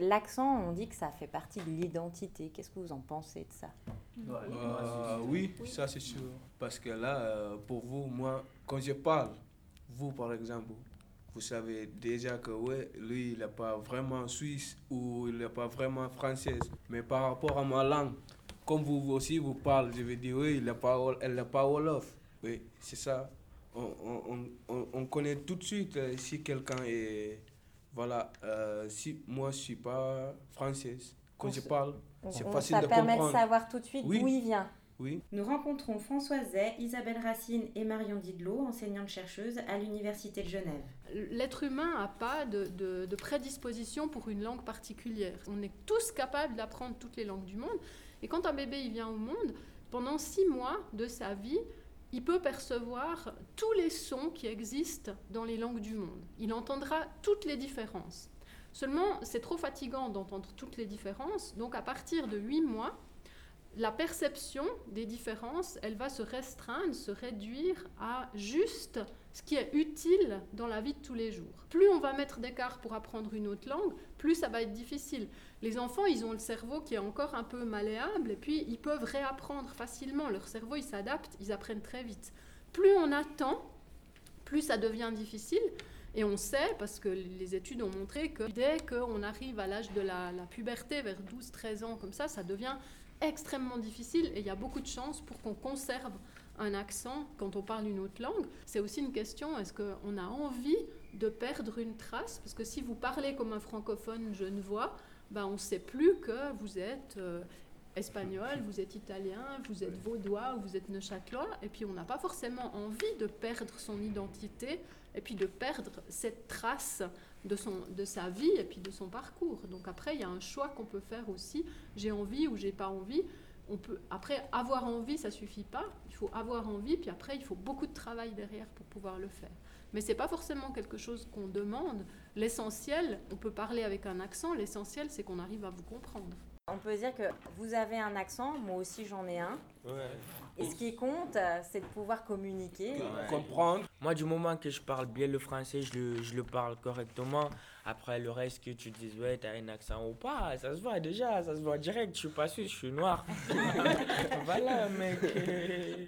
L'accent, on dit que ça fait partie de l'identité. Qu'est-ce que vous en pensez de ça? Euh, Oui, ça c'est sûr. Parce que là, euh, pour vous, moi, quand je parle, vous par exemple, vous savez déjà que ouais, lui, il n'est pas vraiment suisse ou il n'est pas vraiment française. Mais par rapport à ma langue, comme vous aussi vous parlez, je vais dire oui, il n'est pas, elle n'est pas Wolof. Oui, c'est ça. On, on, on, on, connaît tout de suite euh, si quelqu'un est. Voilà, euh, si moi je ne suis pas française, quand je parle, c'est facile de comprendre. Ça permet de savoir tout de suite d'où il vient. Oui. Nous rencontrons Françoise Zay, Isabelle Racine et Marion Didlot, enseignantes-chercheuses à l'Université de Genève. L'être humain n'a pas de, de, prédisposition pour une langue particulière. On est tous capables d'apprendre toutes les langues du monde. Et quand un bébé il vient au monde, pendant six mois de sa vie, il peut percevoir tous les sons qui existent dans les langues du monde. Il entendra toutes les différences. Seulement, c'est trop fatigant d'entendre toutes les différences. Donc, à partir de huit mois, la perception des différences, elle va se restreindre, se réduire à juste ce qui est utile dans la vie de tous les jours. Plus on va mettre d'écart pour apprendre une autre langue, plus ça va être difficile. Les enfants, ils ont le cerveau qui est encore un peu malléable et puis ils peuvent réapprendre facilement. Leur cerveau, il s'adapte, ils apprennent très vite. Plus on attend, plus ça devient difficile. Et on sait, parce que les études ont montré que dès qu'on arrive à l'âge de la, la puberté, vers 12-13 ans, comme ça, ça devient extrêmement difficile et il y a beaucoup de chances pour qu'on conserve un accent quand on parle une autre langue. C'est aussi une question, est-ce qu'on a envie de perdre une trace? Parce que si vous parlez comme un francophone genevois, ben on ne sait plus que vous êtes euh, espagnol, vous êtes italien, vous êtes vaudois ou vous êtes neuchâtelois, et puis on n'a pas forcément envie de perdre son identité et puis de perdre cette trace de, son, de sa vie et puis de son parcours. Donc après, il y a un choix qu'on peut faire aussi. J'ai envie ou j'ai pas envie. On peut, après, avoir envie, ça suffit pas. Il faut avoir envie, puis après, il faut beaucoup de travail derrière pour pouvoir le faire. Mais c'est pas forcément quelque chose qu'on demande. L'essentiel, on peut parler avec un accent, l'essentiel, c'est qu'on arrive à vous comprendre. On peut dire que vous avez un accent, moi aussi j'en ai un. Et ce qui compte, c'est de pouvoir communiquer. Comprendre. Moi, du moment que je parle bien le français, je le, je le parle correctement. Après, le reste que tu dis, ouais, t'as un accent ou pas, ça se voit déjà, ça se voit direct. Je suis pas suisse, je suis noir. voilà, mec.